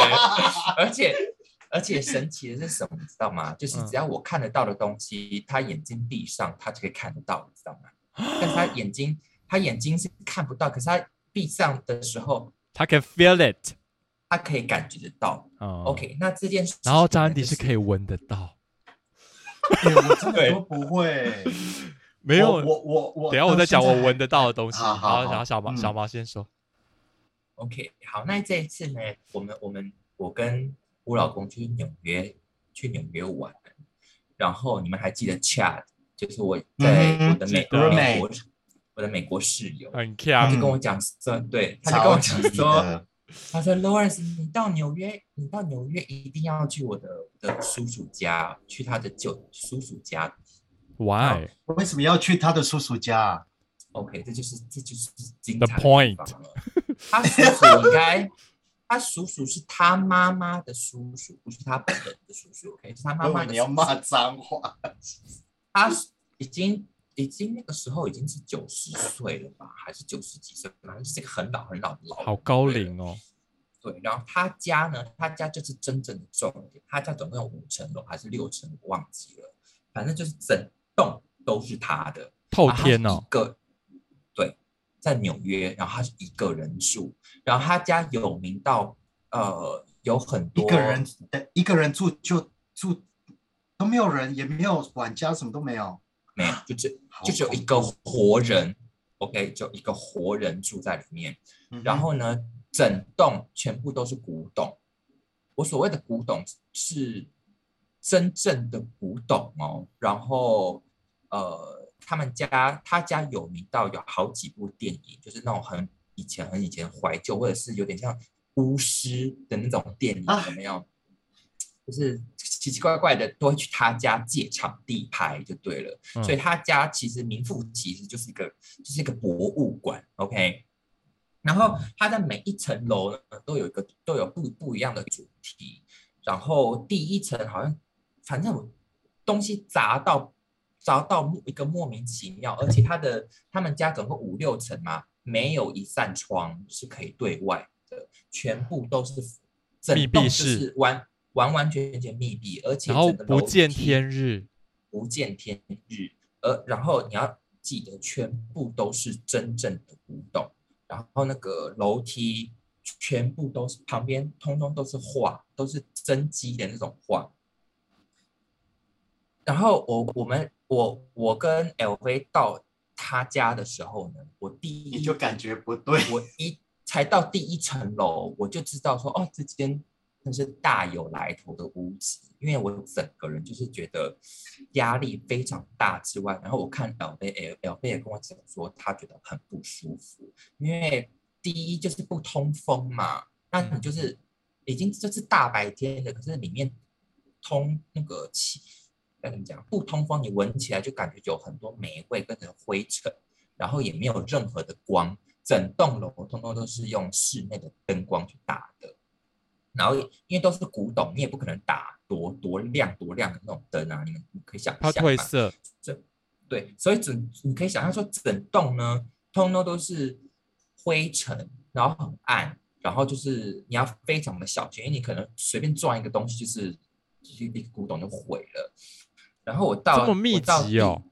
而且而且神奇的是什么，你知道吗？就是嗯只要我看得到的东西，他眼睛闭上，他就可以看得到，你知道吗？但是他 眼睛，他眼睛是看不到，可是他闭上的时候，他可以 feel it。他可以感觉得到。哦 OK，那这件事然后张安迪是可以闻得到，对我真的都不会。没有。我我我我，等下我再讲我闻得到的东西。好好好然后小毛嗯小毛先说。OK，好，那这一次呢，我们我们我跟我老公去纽约去纽约玩，然后你们还记得 Chad，就是我在嗯我的美记得美国我的美国室友，很他就跟我讲说，对，他就跟我讲说，他说 Lawrence，你到纽约，你到纽约一定要去我的我的叔叔家，去他的舅叔叔家。，Why？为什么要去他的叔叔家啊？OK，这就是这就是精彩的 point 地方了。他叔叔应该，他叔叔是他妈妈的叔叔，不是他本人的叔叔。OK，是他妈妈的叔叔。你要骂脏话，他已经已经那个时候已经是九十岁了吧，还是九十几岁？反正是一个很老很老的老。好高龄哦。对，然后他家呢，他家就是真正的重点，他家总共有五层楼还是六层，我忘记了，反正就是整栋都是他的。透天哦一，个对，在纽约，然后他是一个人住，然后他家有名到呃有很多一多个人一个人住就住都没有人，也没有管家，什么都没有。没有，就只就只有一个活人，OK，就一个活人住在里面。嗯然后呢，整栋全部都是古董。我所谓的古董是真正的古董哦。然后呃，他们家他家有名到有好几部电影，就是那种很以前很以前怀旧，或者是有点像巫师的那种电影，啊有没有？就是奇奇怪怪的都会去他家借场地拍就对了。嗯所以他家其实名副其实就是一个就是一个博物馆，OK。然后它的每一层楼呢都有一个都有不不一样的主题，然后第一层好像反正我东西砸到砸到莫一个莫名其妙，而且他的他们家总共五六层嘛，没有一扇窗是可以对外的，全部都是整密闭式是完完完全全密闭，而且然不见天日，不见天日，呃，然后你要记得全部都是真正的古董，然后那个楼梯全部都是旁边通通都是画，都是真迹的那种画。然后我我们我我跟 LV 到他家的时候呢，我第一你就感觉不对。我一才到第一层楼，我就知道说，哦，这间真是大有来头的屋子，因为我整个人就是觉得压力非常大之外，然后我看 L V L L V 也跟我讲说，他觉得很不舒服，因为第一就是不通风嘛，那你就是已经这是大白天的，可是里面通那个气，该怎么讲？不通风，你闻起来就感觉有很多霉味跟着灰尘，然后也没有任何的光，整栋楼通通都是用室内的灯光去打的。然后因为都是古董，你也不可能打多多亮多亮的那种灯啊，你们你可以想象它。褪色，这对，所以整你可以想象说，整栋呢，通通都是灰尘，然后很暗，然后就是你要非常的小心，因为你可能随便撞一个东西，就是就是一个古董就毁了。然后我到这么密集哦，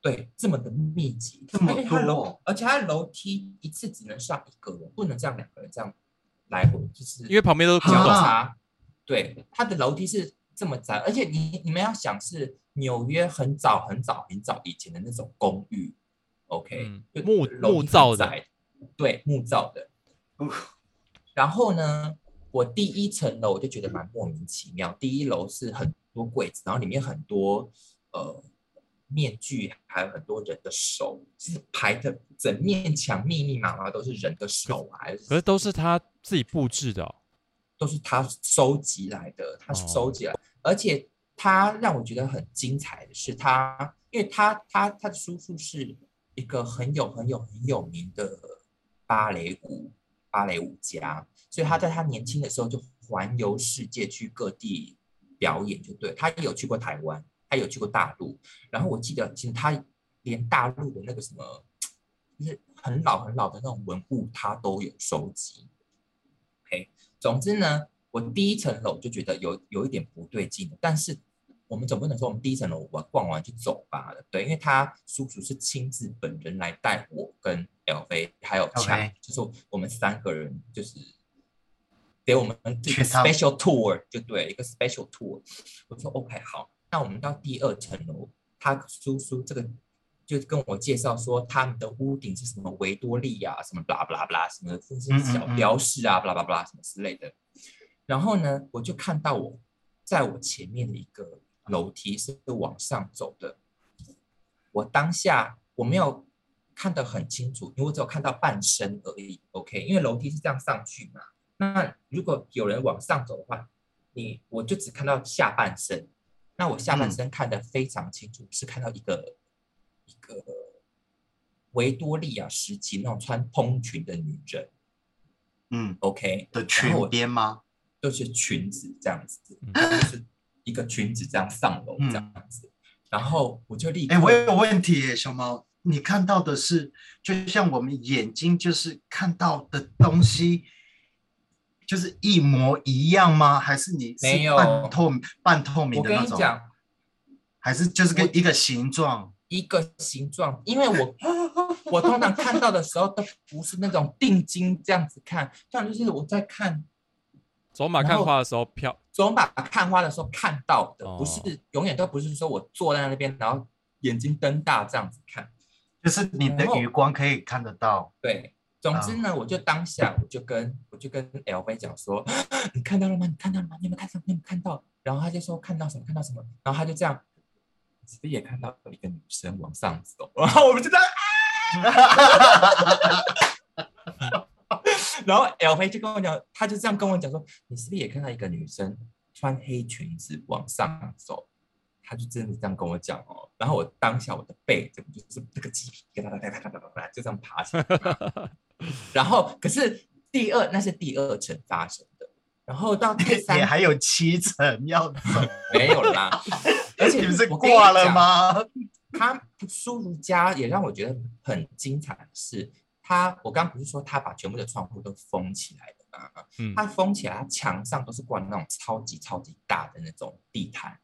对，这么的密集，这么多，而且它楼梯一次只能上一个人，不能这样两个人这样来回，就是因为旁边都是古交，叉。对，它的楼梯是这么窄，而且你你们要想是纽约很早很早很早以前的那种公寓，OK，、嗯木木造的，对，木造的。哦然后呢，我第一层楼我就觉得蛮莫名其妙。第一楼是很多柜子，然后里面很多呃面具，还有很多人的手，就是排的整面墙密密麻麻都是人的手啊，可是都是他自己布置的哦。都是他收集来的，他收集来的而且他让我觉得很精彩的是他，因为他他他的叔叔是一个很有很有很有名的芭蕾舞芭蕾舞家，所以他在他年轻的时候就环游世界去各地表演，就对他也有去过台湾，他有去过大陆，然后我记得其实他连大陆的那个什么，就是很老很老的那种文物，他都有收集。OK，总之呢，我第一层楼就觉得有有一点不对劲，但是我们总不能说我们第一层楼我逛完就走罢了，对，因为他叔叔是亲自本人来带我跟 L V 还有强，就是我们三个人就是给我们一个 special tour 就对，一个 special tour。我说 OK 好，那我们到第二层楼，他叔叔这个就跟我介绍说，他们的屋顶是什么维多利亚什么 blah blah blah 什么，甚至嗯嗯小标识啊 blah blah blah 什么之类的。然后呢，我就看到我在我前面的一个楼梯是往上走的，我当下我没有看得很清楚，因为我只有看到半身而已。OK，因为楼梯是这样上去嘛。那如果有人往上走的话，你我就只看到下半身。那我下半身看得非常清楚，是看到一个一个维多利亚时期那种穿蓬裙的女人嗯，OK 的裙边吗？就是裙子这样子，嗯就是一个裙子这样上楼这样子，然后我就立刻，哎，我有问题耶，小猫，你看到的是就像我们眼睛就是看到的东西，就是一模一样吗？还是你是没有半透半透明的那种？你讲，还是就是跟一个形状？一个形状，因为我 我通常看到的时候都不是那种定睛这样子看，这样就是我在看走马看花的时候飘，走马看花的时候看到的，哦不是永远都不是说我坐在那边，然后眼睛瞪大这样子看。就是你的余光可以看得到。对，总之呢，我就当下我就跟我就跟 LV 讲说，你看到了吗？你看到了吗？你有没有看到？你有没有看到？然后他就说看到什么？看到什么？然后他就这样，不是也看到一个女生往上走？然后我们就这样。然后 LV 就跟我讲，他就这样跟我讲说，你是不是也看到一个女生穿黑裙子往上走？他就真的这样跟我讲哦。然后我当下我的背整个就是那个鸡皮疙瘩哒哒哒哒哒哒就这样爬起来。然后可是第二那是第二层发生的，然后到第三 也还有七层要走，没有啦，而且你们是我挂了讲？吗？他苏如家也让我觉得很精彩的是，他我刚刚不是说他把全部的窗户都封起来的吗？嗯，他封起来，他墙上都是挂那种超级超级大的那种地毯，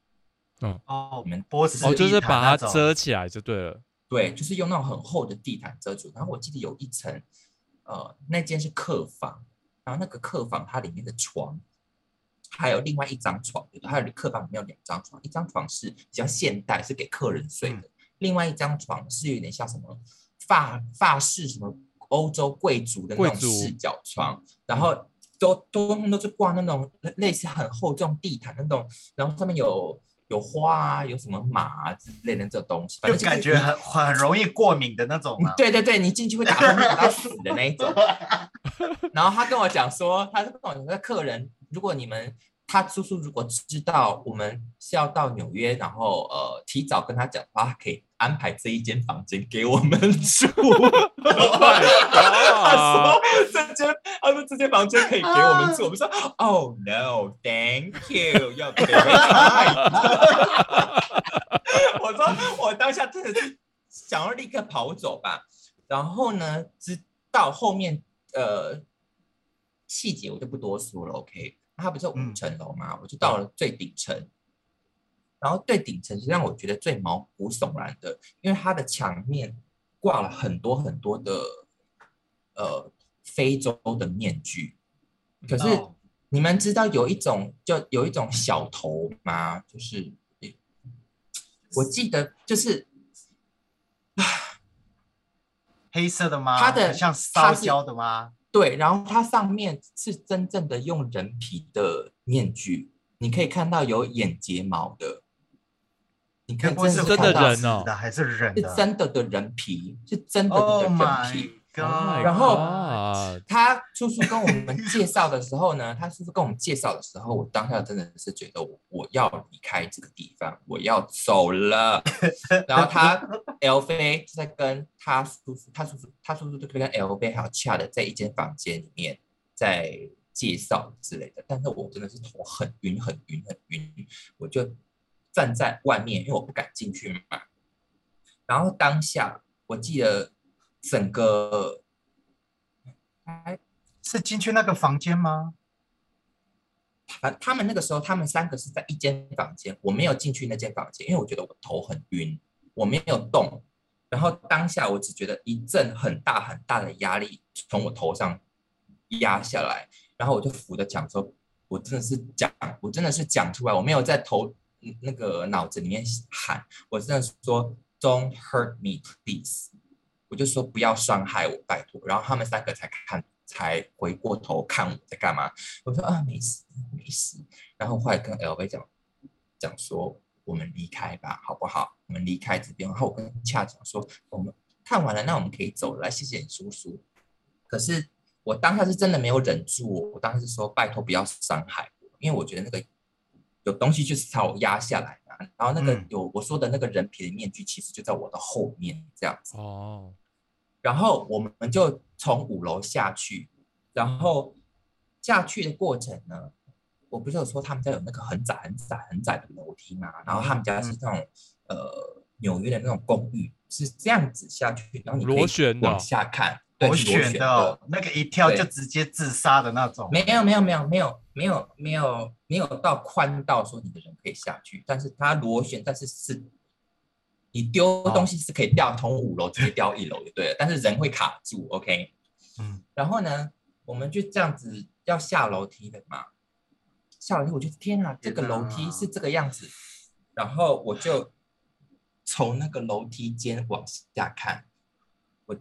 哦我们波斯哦，就是把它遮起来就对了。对，就是用那种很厚的地毯遮住。然后我记得有一层，呃，那间是客房，然后那个客房它里面的床，还有另外一张床，还有客房里面有两张床，一张床是比较现代，是给客人睡的，另外一张床是有点像什么法法式什么欧洲贵族的那种四角床，然后都都都是挂那种类似很厚这种地毯那种，然后上面有。有花啊，有什么马啊之类的这种东西，反就感觉很很容易过敏的那种啊。对对对，你进去会打喷嚏打到死的那一种。然后他跟我讲说，他是跟我讲说，客人如果你们他叔叔如果知道我们是要到纽约，然后呃提早跟他讲的话，他可以安排这一间房间给我们住。他说这间，他说这间房间可以给我们住。我们说，Oh no，Thank you，要给 我说我当下真的是想要立刻跑走吧。然后呢，直到后面呃细节我就不多说了。OK，它不是五嗯层楼嘛，我就到了最顶层。然后最顶层是让我觉得最毛骨悚然的，因为它的墙面挂了很多很多的呃非洲的面具。可是哦你们知道有一种就有一种小头吗？就是我记得就是黑色的吗？它的像烧焦的吗？对，然后它上面是真正的用人皮的面具，你可以看到有眼睫毛的，你看该不是真的人哦的还是人是？真的的人皮，是真的的 Oh 人皮。Oh god！然后他叔叔跟我们介绍的时候呢，他叔叔跟我们介绍的时候，我当下真的是觉得我我要离开这个地方，我要走了。然后他 L 飞就在跟他叔叔，他叔叔，他叔叔就跟 L 飞还有恰的在一间房间里面在介绍之类的，但是我真的是头很晕，很晕，很晕，我就站在外面，因为我不敢进去嘛。然后当下我记得整个，哎，是进去那个房间吗？他他们那个时候，他们三个是在一间房间，我没有进去那间房间，因为我觉得我头很晕，我没有动。然后当下我只觉得一阵很大很大的压力从我头上压下来，然后我就扶着墙说，我真的是讲，我真的是讲出来，我没有在头嗯那个脑子里面喊，我真的是说 Don't hurt me, please。我就说不要伤害我，拜托。然后他们三个才看，才回过头看我在干嘛。我说啊，没事没事。然后后来跟 LV 讲讲说，我们离开吧，好不好？我们离开这边。然后我跟恰讲说，我们看完了，那我们可以走了。来，谢谢你叔叔。可是我当下是真的没有忍住，我当时是说拜托不要伤害我，因为我觉得那个有东西就是朝我压下来嘛。然后那个嗯有我说的那个人皮的面具，其实就在我的后面这样子。哦，然后我们就从五楼下去，然后下去的过程呢，我不是有说他们家有那个很窄、很窄、很窄的楼梯嘛？然后他们家是那种、呃纽约的那种公寓，是这样子下去，然后你可以螺旋往下看，螺选的旋哦那个一跳就直接自杀的那种。没有没有没有没有没有没有没有到宽到说你的人可以下去，但是它螺旋，但是是你丢东西是可以掉从五楼直接掉一楼就对了，但是人会卡住，OK。嗯，然后呢，我们就这样子要下楼梯的嘛，下楼梯我就天啊，这个楼梯是这个样子，然后我就从那个楼梯间往下看，我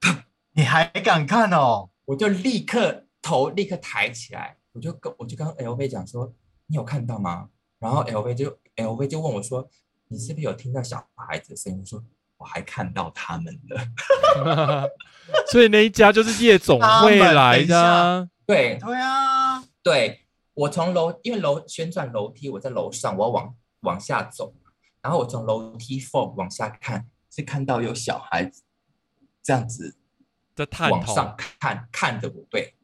你还敢看哦？我就立刻头立刻抬起来，我就跟我就跟 LV 讲说，你有看到吗？然后 LV 就 LV 就问我说，你是不是有听到小孩子的声音？我说我还看到他们了。所以那一家就是夜总会来的啊。对对啊，对，我从楼因为楼旋转楼梯，我在楼上，我要往往下走，然后我从楼梯缝往下看，是看到有小孩子这样子在探头，往上看看着我，对，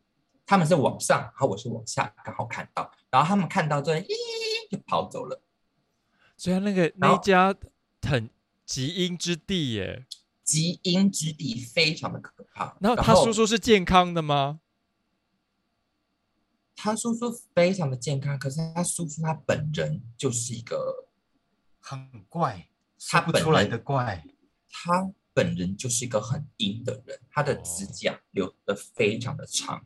他们是往上，然后我是往下，刚好看到，然后他们看到之后，咦就跑走了。所以他那个那一家很极阴之地耶。极阴之地非常的可怕。然后他叔叔是健康的吗？他叔叔非常的健康，可是他叔叔他本人就是一个，很怪，他不出来的怪。他本人就是一个很阴的人，他的指甲留的非常的长，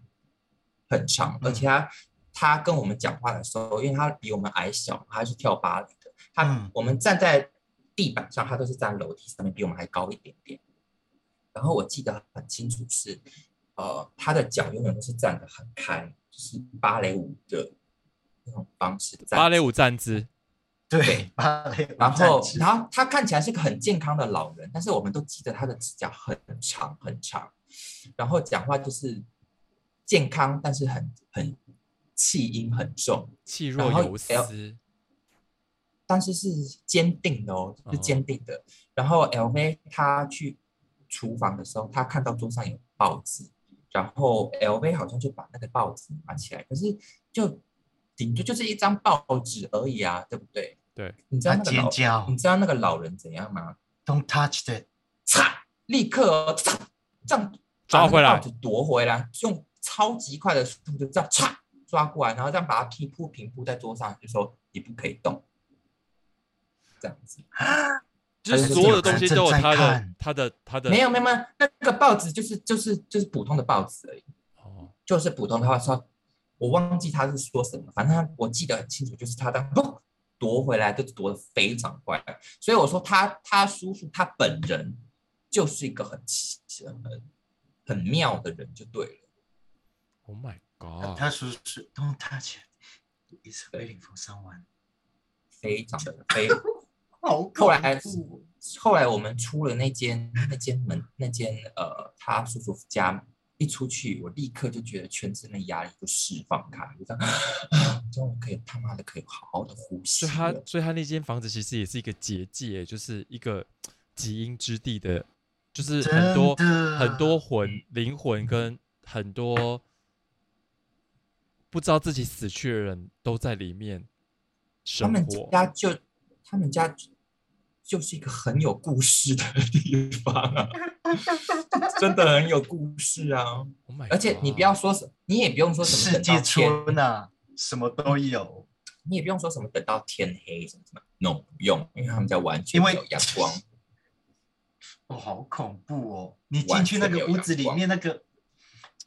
很长，而且他他跟我们讲话的时候，因为他比我们矮小，他是跳芭蕾的，他、嗯我们站在地板上，他都是站楼梯上面，比我们还高一点点。然后我记得很清楚是，呃，他的脚永远都是站得很开，就是芭蕾舞的那种方式站。芭蕾舞站姿，对，芭蕾舞然后站姿，然后他看起来是个很健康的老人，但是我们都记得他的指甲很长很长，然后讲话就是健康，但是很很气音很重，气若游丝。但是是坚定的哦，是哦坚定的。然后 LV 他去厨房的时候，他看到桌上有报纸，然后 LV 好像就把那个报纸拿起来，可是就顶多就是一张报纸而已啊，对不对？对，你知道那个老尖叫你知道那个老人怎样吗？，Don't touch that，嚓，立刻这样抓回来夺回来，用超级快的速度就这样嚓抓过来，然后这样把它平铺平铺在桌上，就说你不可以动，这样子。就是所有的东西都有他的看他的他的没有没有没有，那个报纸就是就是就是普通的报纸而已，哦，就是普通的话说，我忘记他是说什么，反正他我记得很清楚，就是他当哦 夺回来就夺得非常快，所以我说他他叔叔他本人就是一个很奇很很妙的人就对了。Oh my god！他说是 Don't touch it，is waiting for someone。非常的非。好后来怖后来我们出了那间那间门那间呃他叔叔家，一出去我立刻就觉得全身的压力都释放开，就这样，啊 终于可以他妈的可以好好的呼吸所以他。所以他那间房子其实也是一个结界，就是一个极阴之地的，就是很多很多魂灵魂跟很多不知道自己死去的人都在里面他们生活。家就他们家就就是一个很有故事的地方啊，真的很有故事啊！Oh 而且你不要说什，你也不用说什么世等到纪天春呐，什么都有。你也不用说什么等到天黑什么什么，no 不用，因为他们家完全因为没有阳光。哦，好恐怖哦！你进去那个屋子里面，那个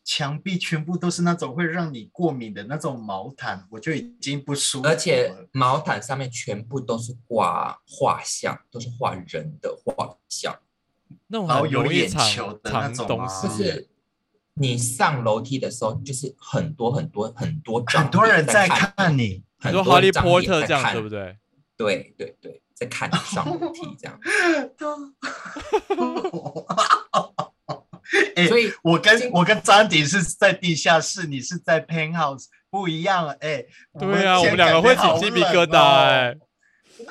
墙壁全部都是那种会让你过敏的那种毛毯，我就已经不舒服了。而且毛毯上面全部都是挂画像，都是画人的画像，那种然后有眼球的那种吗西，就是你上楼梯的时候，就是很多很多很多很多人在看看你，很多很多哈利波特这样，对不对？对对对，在看你上楼梯这样。哎所以我跟经我跟张迪是在地下室，你是在 penthouse，不一样哎。对啊，我们两个会起鸡皮疙瘩哦哎。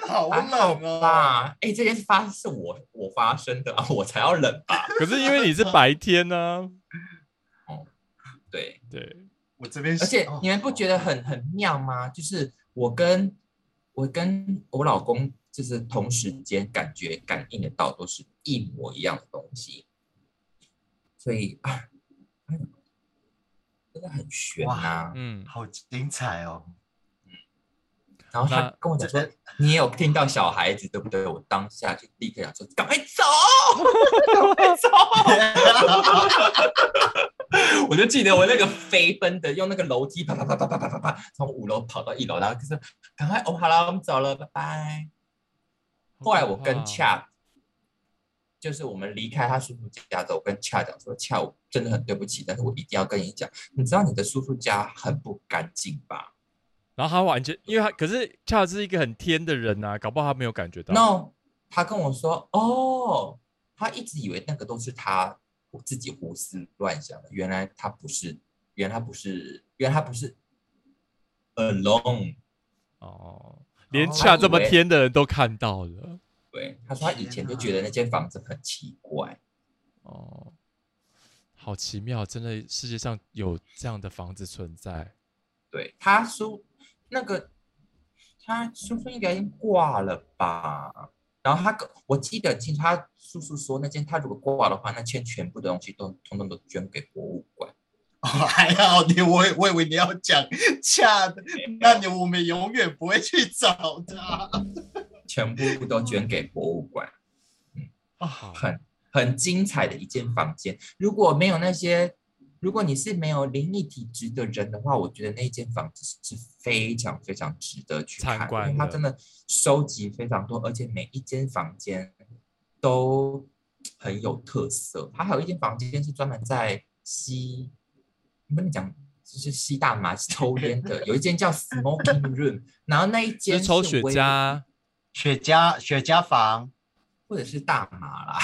好冷哦。啊？哎，这件事发生是我我发生的啊，我才要冷吧？可是因为你是白天呢、哦对，对，我这边是，而且哦你们不觉得很很妙吗？就是我跟我跟我老公就是同时间感觉感应得到都是一模一样的东西，所以啊，哎真的很悬啊。嗯，好精彩哦！然后他跟我讲说，你也有听到小孩子对不对？我当下就立刻讲说，赶快走，赶快走。我就记得我那个飞奔的，用那个楼梯啪啪啪啪啪啪啪啪，从五楼跑到一楼，然后就是赶快哦，好了，我们走了，拜拜。后来我跟恰，就是我们离开他叔叔家之后，我跟恰讲说，恰，我真的很对不起，但是我一定要跟你讲，你知道你的叔叔家很不干净吧然后他完全，因为他可是恰是一个很天的人呐、搞不好他没有感觉到。？No，他跟我说，哦，他一直以为那个都是他我自己胡思乱想的，原来他不是，原来他不是，原来他不是 alone。哦，连哦恰这么天的人都看到了。对，他说他以前就觉得那间房子很奇怪。哦，好奇妙，真的世界上有这样的房子存在。对他叔那个，他叔叔应该已经挂了吧？然后他跟我记得听，他叔叔说那间他如果挂的话，那间全部的东西都通通都捐给博物馆。哦还好你，我我以为你要讲 恰的，那你我们永远不会去找他。全部都捐给博物馆，好，很很精彩的一间房间。如果没有那些，如果你是没有灵异体质的人的话，我觉得那间房子是非常非常值得去看的，参观因为它真的收集非常多，而且每一间房间都很有特色。它还有一间房间是专门在吸，我跟你讲。就是吸大麻、抽烟的，有一间叫 Smoking Room，然后那一间是抽雪茄雪茄雪茄房，或者是大麻啦，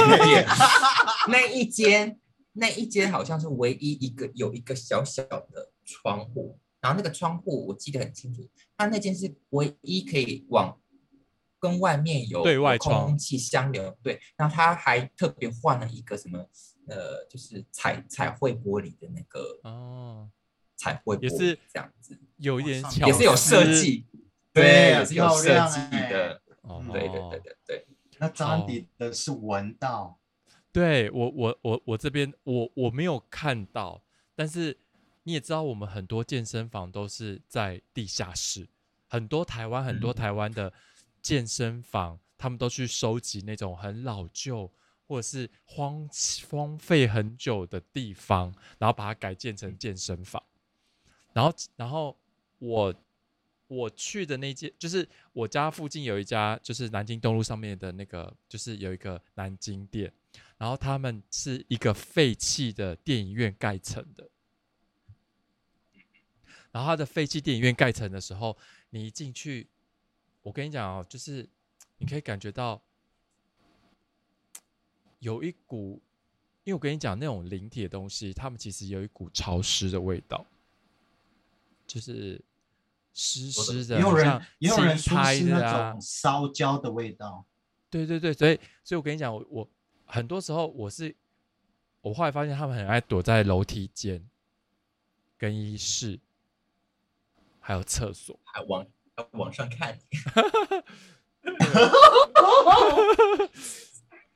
那一间那一间好像是唯一一个有一个小小的窗户，然后那个窗户我记得很清楚，它那间是唯一可以往跟外面有有对外窗。空气相流，对，然后他还特别换了一个什么呃，就是彩彩绘玻璃的那个哦，彩绘玻璃，也是这样子，有一点巧，也是有设。计，对也是有设计哎的，哦，对对对对对。那张安迪的是闻到，对我我我我这边我我没有看到，但是你也知道，我们很多健身房都是在地下室，很多台湾很多嗯台湾的健身房，他们都去收集那种很老旧或者是荒荒废很久的地方，然后把它改建成健身房。然后然后我我去的那间，就是我家附近有一家，就是南京东路上面的那个，就是有一个南京店，然后他们是一个废弃的电影院盖成的。然后它的废弃电影院盖成的时候，你一进去，我跟你讲哦，就是你可以感觉到有一股，因为我跟你讲那种灵体的东西，它们其实有一股潮湿的味道，就是湿湿的，也有人也有人新说是那种烧焦的味道。对对对，所以所以我跟你讲，我我很多时候我是，我后来发现他们很爱躲在楼梯间、更衣室，还有厕所。还往还往上看，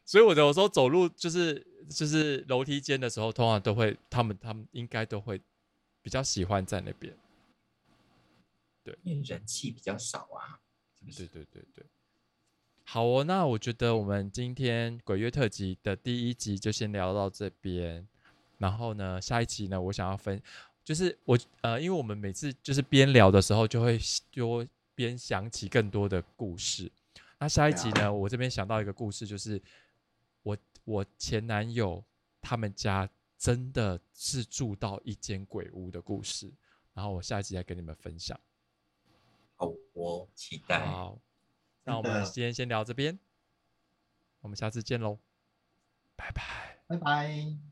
所以我有时候走路就是就是楼梯间的时候，通常都会他们他们应该都会比较喜欢在那边。因为人气比较少啊，是不是？对对对对，好哦，那我觉得我们今天鬼月特辑的第一集就先聊到这边，然后呢，下一集呢，我想要分，就是我呃，因为我们每次就是边聊的时候，就会就边想起更多的故事。那下一集呢，我这边想到一个故事，就是我我前男友他们家真的是住到一间鬼屋的故事，然后我下一集再跟你们分享。好，我期待。好，那我们今天先聊这边，我们下次见喽，拜拜。拜拜。